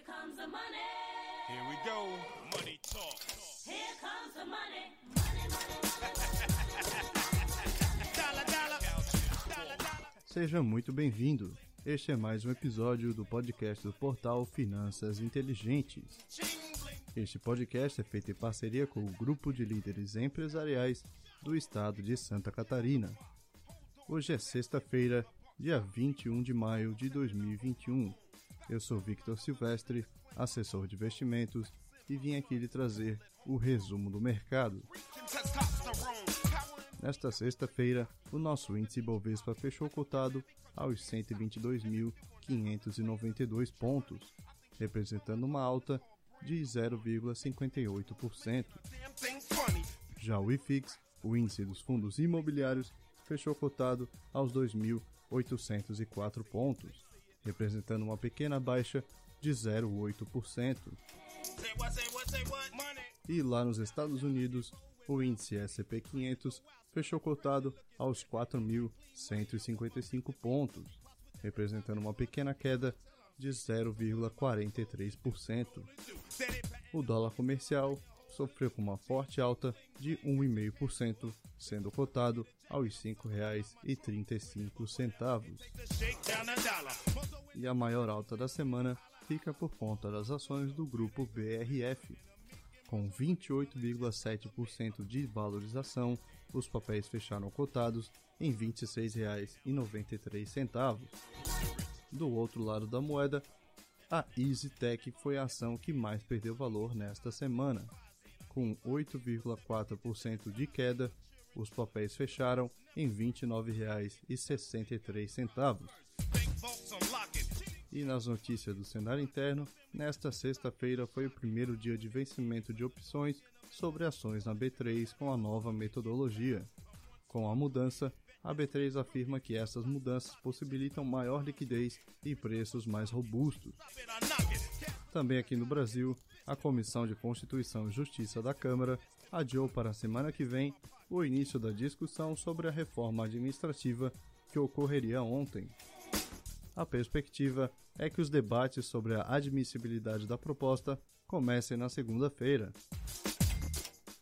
Here comes the money. Here we go. Money talk. Here comes the money. Money. Seja muito bem-vindo. Este é mais um episódio do podcast do portal Finanças Inteligentes. Este podcast é feito em parceria com o grupo de líderes empresariais do estado de Santa Catarina. Hoje é sexta-feira, dia 21 de maio de 2021. Eu sou Victor Silvestre, assessor de investimentos, e vim aqui lhe trazer o resumo do mercado. Nesta sexta-feira, o nosso índice Bovespa fechou cotado aos 122.592 pontos, representando uma alta de 0,58%. Damn thing funny. Já o IFIX, o índice dos fundos imobiliários, fechou cotado aos 2.804 pontos, representando uma pequena baixa de 0,8%. Say what, say what, say what? Money. E lá nos Estados Unidos, o índice S&P 500 fechou cotado aos 4.155 pontos, representando uma pequena queda de 0,43%. Said it back. O dólar comercial sofreu com uma forte alta de 1,5%, sendo cotado aos R$ 5,35. The shake down the dollar. E a maior alta da semana fica por conta das ações do grupo BRF. Com 28,7% de valorização, os papéis fecharam cotados em R$ 26,93. Do outro lado da moeda, a EasyTech foi a ação que mais perdeu valor nesta semana. Com 8,4% de queda, os papéis fecharam em R$ 29,63. Big vaults unlocking. E nas notícias do cenário interno, nesta sexta-feira foi o primeiro dia de vencimento de opções sobre ações na B3 com a nova metodologia. Com a mudança, a B3 afirma que essas mudanças possibilitam maior liquidez e preços mais robustos. Também aqui no Brasil, a Comissão de Constituição e Justiça da Câmara adiou para a semana que vem o início da discussão sobre a reforma administrativa que ocorreria ontem. A perspectiva é que os debates sobre a admissibilidade da proposta comecem na segunda-feira.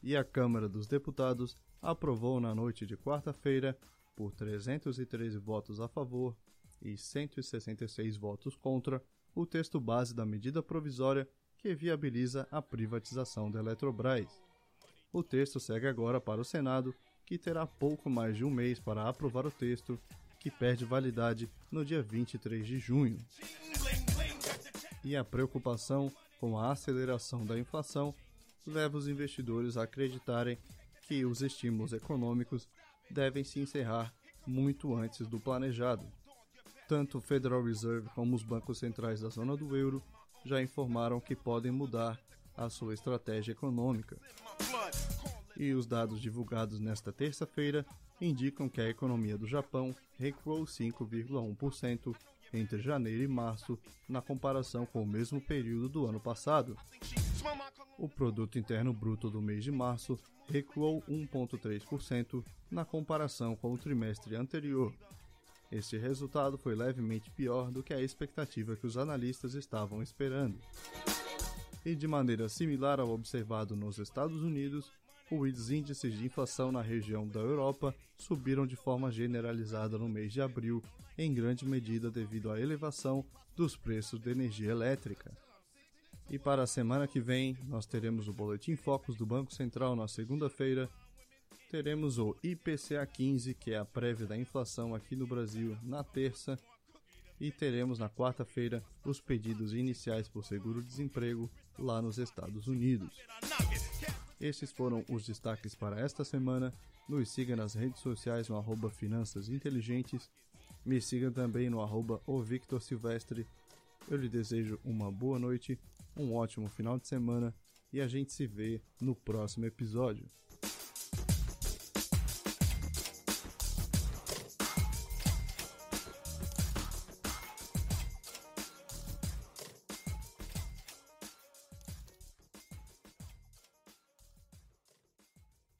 E a Câmara dos Deputados aprovou na noite de quarta-feira, por 313 votos a favor e 166 votos contra, o texto base da medida provisória que viabiliza a privatização da Eletrobras. O texto segue agora para o Senado, que terá pouco mais de um mês para aprovar o texto, que perde validade no dia 23 de junho. E a preocupação com a aceleração da inflação leva os investidores a acreditarem que os estímulos econômicos devem se encerrar muito antes do planejado. Tanto o Federal Reserve como os bancos centrais da zona do euro já informaram que podem mudar a sua estratégia econômica. E os dados divulgados nesta terça-feira indicam que a economia do Japão recuou 5,1% entre janeiro e março, na comparação com o mesmo período do ano passado. O produto interno bruto do mês de março recuou 1,3% na comparação com o trimestre anterior. Este resultado foi levemente pior do que a expectativa que os analistas estavam esperando. E de maneira similar ao observado nos Estados Unidos, os índices de inflação na região da Europa subiram de forma generalizada no mês de abril, em grande medida devido à elevação dos preços de energia elétrica. E para a semana que vem, nós teremos o Boletim Focus do Banco Central na segunda-feira. Teremos o IPCA 15, que é a prévia da inflação aqui no Brasil, na terça. E teremos na quarta-feira os pedidos iniciais por seguro-desemprego lá nos Estados Unidos. Esses foram os destaques para esta semana. Nos siga nas redes sociais no arroba Finanças Inteligentes. Me siga também no arroba o Victor Silvestre. Eu lhe desejo uma boa noite, um ótimo final de semana e a gente se vê no próximo episódio.